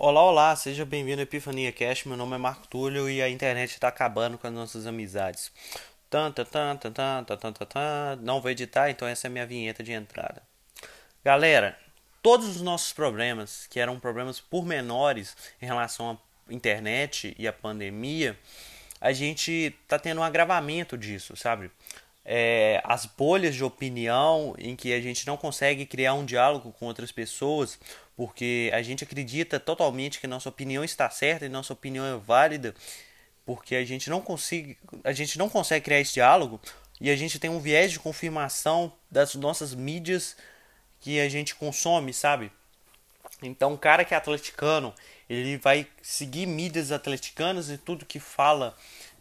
Olá, olá, seja bem-vindo ao Epifania Cash. Meu nome é Marco Túlio e a internet está acabando com as nossas amizades. Tan, tan, tan, tan, tan, tan, tan, tan. Não vou editar, então essa é a minha vinheta de entrada. Galera, todos os nossos problemas, que eram problemas pormenores em relação à internet e à pandemia, a gente está tendo um agravamento disso, sabe? É, as bolhas de opinião em que a gente não consegue criar um diálogo com outras pessoas porque a gente acredita totalmente que nossa opinião está certa e nossa opinião é válida, porque a gente não consegue, a gente não consegue criar esse diálogo e a gente tem um viés de confirmação das nossas mídias que a gente consome, sabe? Então, o cara que é atleticano, ele vai seguir mídias atleticanas e tudo que fala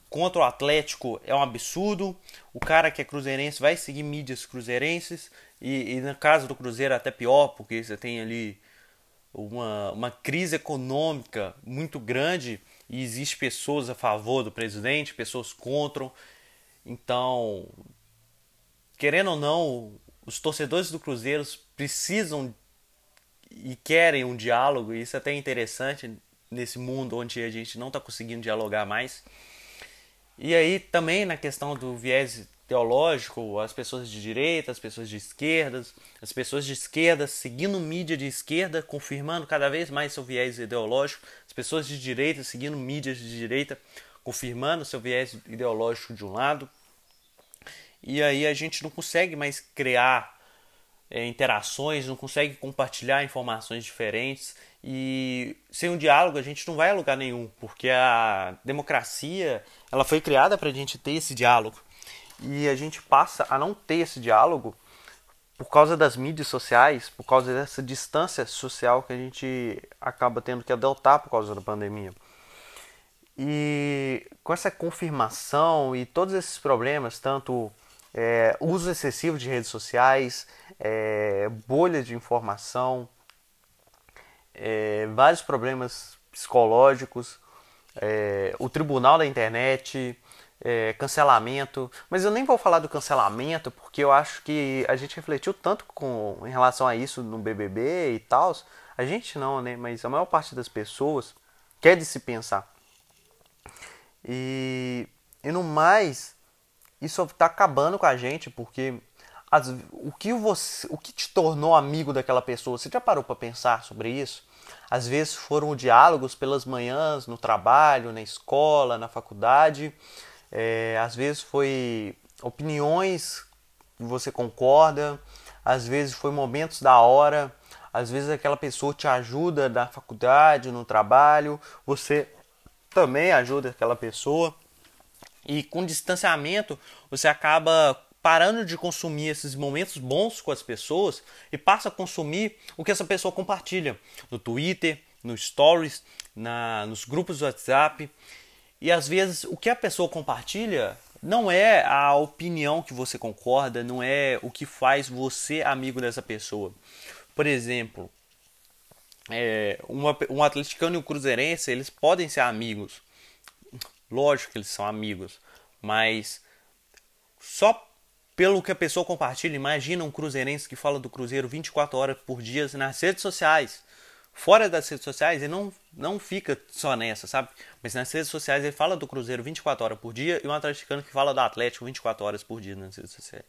contra o Atlético é um absurdo. O cara que é cruzeirense vai seguir mídias cruzeirenses e, e no caso do Cruzeiro é até pior, porque você tem ali uma, uma crise econômica muito grande e existe pessoas a favor do presidente, pessoas contra. Então, querendo ou não, os torcedores do Cruzeiro precisam e querem um diálogo, e isso é até interessante nesse mundo onde a gente não está conseguindo dialogar mais. E aí também na questão do viés teológico, as pessoas de direita, as pessoas de esquerda, as pessoas de esquerda seguindo mídia de esquerda, confirmando cada vez mais seu viés ideológico, as pessoas de direita seguindo mídias de direita, confirmando seu viés ideológico de um lado. E aí a gente não consegue mais criar é, interações, não consegue compartilhar informações diferentes e sem um diálogo a gente não vai a lugar nenhum, porque a democracia ela foi criada para a gente ter esse diálogo e a gente passa a não ter esse diálogo por causa das mídias sociais, por causa dessa distância social que a gente acaba tendo que adotar por causa da pandemia. E com essa confirmação e todos esses problemas, tanto é, uso excessivo de redes sociais, é, bolha de informação, é, vários problemas psicológicos, é, o tribunal da internet, é, cancelamento, mas eu nem vou falar do cancelamento porque eu acho que a gente refletiu tanto com em relação a isso no BBB e tal. A gente não, né? Mas a maior parte das pessoas quer de se pensar. E, e no mais, isso está acabando com a gente porque as, o, que você, o que te tornou amigo daquela pessoa, você já parou para pensar sobre isso? Às vezes foram diálogos pelas manhãs, no trabalho, na escola, na faculdade, é, às vezes foi opiniões que você concorda, às vezes foi momentos da hora, às vezes aquela pessoa te ajuda na faculdade, no trabalho, você também ajuda aquela pessoa. E com distanciamento, você acaba parando de consumir esses momentos bons com as pessoas e passa a consumir o que essa pessoa compartilha no Twitter, no Stories, na, nos grupos do WhatsApp. E às vezes o que a pessoa compartilha não é a opinião que você concorda, não é o que faz você amigo dessa pessoa. Por exemplo, é, uma, um atleticano e um cruzeirense, eles podem ser amigos. Lógico que eles são amigos, mas só pelo que a pessoa compartilha, imagina um cruzeirense que fala do Cruzeiro 24 horas por dia nas redes sociais fora das redes sociais, ele não, não fica só nessa, sabe? Mas nas redes sociais ele fala do Cruzeiro 24 horas por dia e um atleticano que fala do Atlético 24 horas por dia nas redes sociais.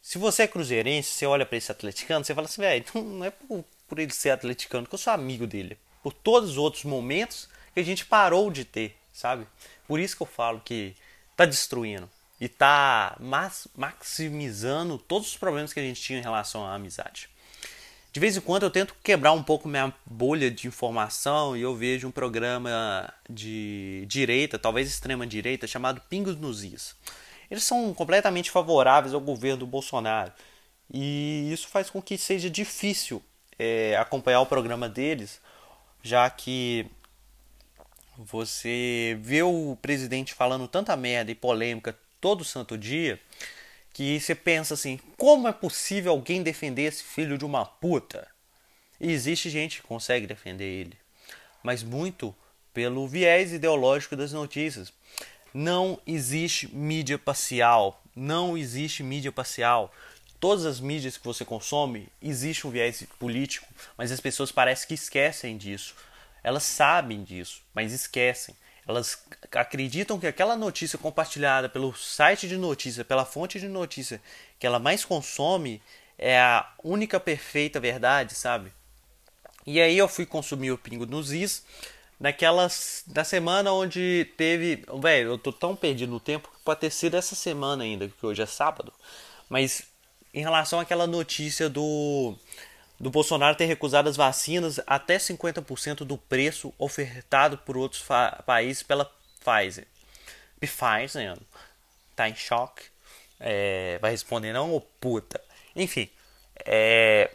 Se você é cruzeirense, você olha para esse atleticano, você fala assim, velho, não é por, por ele ser atleticano que eu sou amigo dele. Por todos os outros momentos que a gente parou de ter, sabe? Por isso que eu falo que tá destruindo e tá maximizando todos os problemas que a gente tinha em relação à amizade. De vez em quando eu tento quebrar um pouco minha bolha de informação e eu vejo um programa de direita, talvez extrema direita, chamado Pingos nos Is. Eles são completamente favoráveis ao governo do Bolsonaro e isso faz com que seja difícil é, acompanhar o programa deles, já que você vê o presidente falando tanta merda e polêmica todo santo dia que você pensa assim: como é possível alguém defender esse filho de uma puta? E existe gente que consegue defender ele, mas muito pelo viés ideológico das notícias. Não existe mídia parcial, não existe mídia parcial. Todas as mídias que você consome existe um viés político, mas as pessoas parecem que esquecem disso. Elas sabem disso, mas esquecem. Elas acreditam que aquela notícia compartilhada pelo site de notícia, pela fonte de notícia que ela mais consome, é a única perfeita verdade, sabe? E aí eu fui consumir o Pingo nos Is naquelas da semana onde teve, velho, eu tô tão perdido no tempo que pode ter sido essa semana ainda, que hoje é sábado. Mas em relação àquela notícia do do Bolsonaro ter recusado as vacinas até 50% do preço ofertado por outros países pela Pfizer. Pfizer tá em choque. É, vai responder não, ô puta. Enfim, é,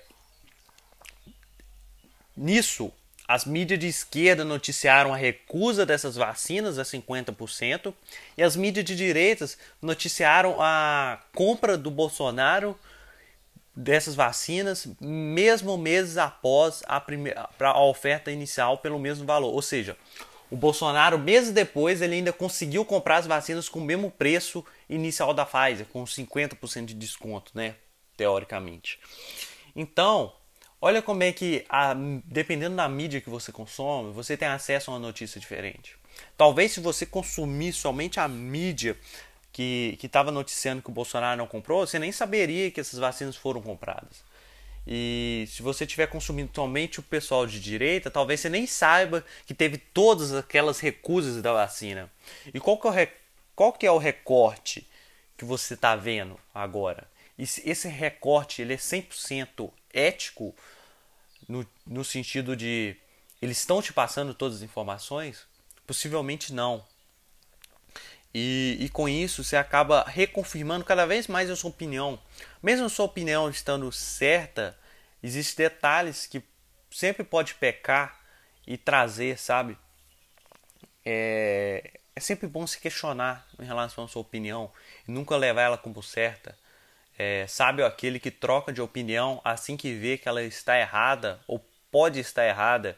nisso as mídias de esquerda noticiaram a recusa dessas vacinas a 50% e as mídias de direitas noticiaram a compra do Bolsonaro dessas vacinas, mesmo meses após a, primeira, a oferta inicial pelo mesmo valor. Ou seja, o Bolsonaro, meses depois, ele ainda conseguiu comprar as vacinas com o mesmo preço inicial da Pfizer, com 50% de desconto, né? Teoricamente. Então, olha como é que, a, dependendo da mídia que você consome, você tem acesso a uma notícia diferente. Talvez se você consumir somente a mídia que estava noticiando que o Bolsonaro não comprou, você nem saberia que essas vacinas foram compradas. E se você estiver consumindo somente o pessoal de direita, talvez você nem saiba que teve todas aquelas recusas da vacina. E qual que é o, qual que é o recorte que você está vendo agora? Esse recorte ele é 100% ético no, no sentido de eles estão te passando todas as informações? Possivelmente não. E, e com isso você acaba reconfirmando cada vez mais a sua opinião. Mesmo a sua opinião estando certa, existem detalhes que sempre pode pecar e trazer, sabe? É, é sempre bom se questionar em relação à sua opinião nunca levar ela como certa. É, sabe aquele que troca de opinião assim que vê que ela está errada ou pode estar errada.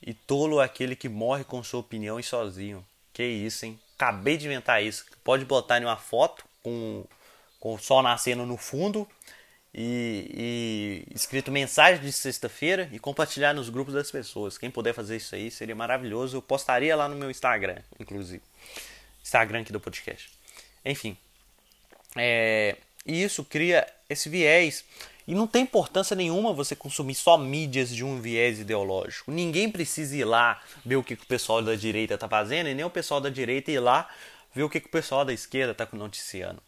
E tolo é aquele que morre com sua opinião e sozinho. Que isso, hein? Acabei de inventar isso. Pode botar em uma foto com, com o sol nascendo no fundo e, e escrito mensagem de sexta-feira e compartilhar nos grupos das pessoas. Quem puder fazer isso aí seria maravilhoso. Eu postaria lá no meu Instagram, inclusive. Instagram aqui do podcast. Enfim. É, e isso cria esse viés. E não tem importância nenhuma você consumir só mídias de um viés ideológico. Ninguém precisa ir lá ver o que, o pessoal da direita está fazendo e nem o pessoal da direita ir lá ver o que, o pessoal da esquerda está noticiando.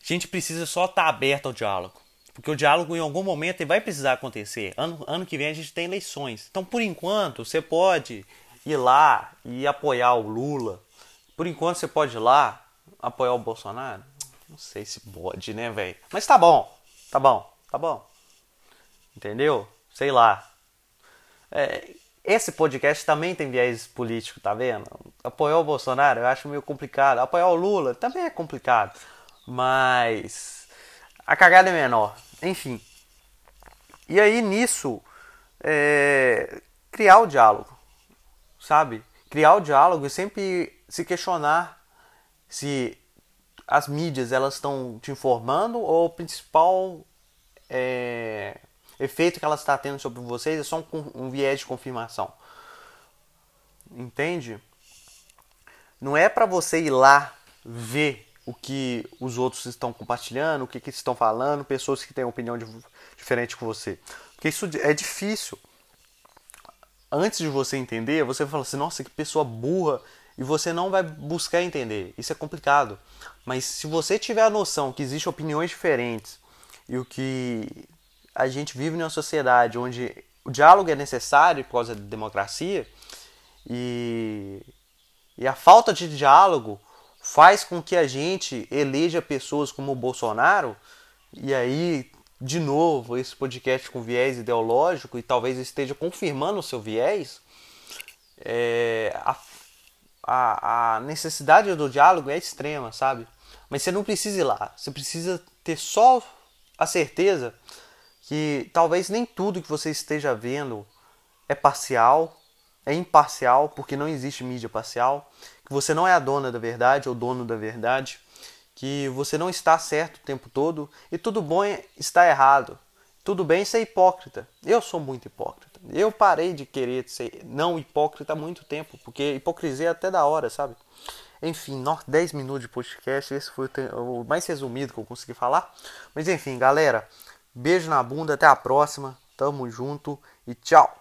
A gente precisa só estar tá aberto ao diálogo. Porque o diálogo em algum momento vai precisar acontecer. Ano, ano que vem a gente tem eleições. Então, por enquanto, você pode ir lá e apoiar o Lula. Por enquanto, você pode ir lá apoiar o Bolsonaro. Não sei se pode, né, velho? Mas tá bom. Tá bom, tá bom. Entendeu? Sei lá. É, esse podcast também tem viés político, tá vendo? Apoiar o Bolsonaro eu acho meio complicado. Apoiar o Lula também é complicado. Mas a cagada é menor. Enfim. E aí nisso, é, criar o diálogo. Sabe? Criar o diálogo e sempre se questionar se as mídias elas estão te informando ou o principal é, efeito que elas estão tá tendo sobre vocês é só um, um viés de confirmação. Entende? Não é para você ir lá ver o que os outros estão compartilhando, o que, que estão falando, pessoas que têm opinião de, diferente com você. Porque isso é difícil. Antes de você entender, você fala assim, nossa, que pessoa burra, e você não vai buscar entender. Isso é complicado. Mas se você tiver a noção que existem opiniões diferentes e o que a gente vive numa sociedade onde o diálogo é necessário por causa da democracia e, e a falta de diálogo faz com que a gente eleja pessoas como o Bolsonaro e aí de novo esse podcast com viés ideológico e talvez esteja confirmando o seu viés é, a a, a necessidade do diálogo é extrema, sabe? Mas você não precisa ir lá. Você precisa ter só a certeza que talvez nem tudo que você esteja vendo é parcial, é imparcial, porque não existe mídia parcial, que você não é a dona da verdade ou dono da verdade, que você não está certo o tempo todo e tudo bom estar errado. Tudo bem ser hipócrita. Eu sou muito hipócrita. Eu parei de querer ser não hipócrita há muito tempo, porque hipocrisia é até da hora, sabe? Enfim, 10 minutos de podcast. Esse foi o mais resumido que eu consegui falar. Mas enfim, galera, beijo na bunda, até a próxima. Tamo junto e tchau.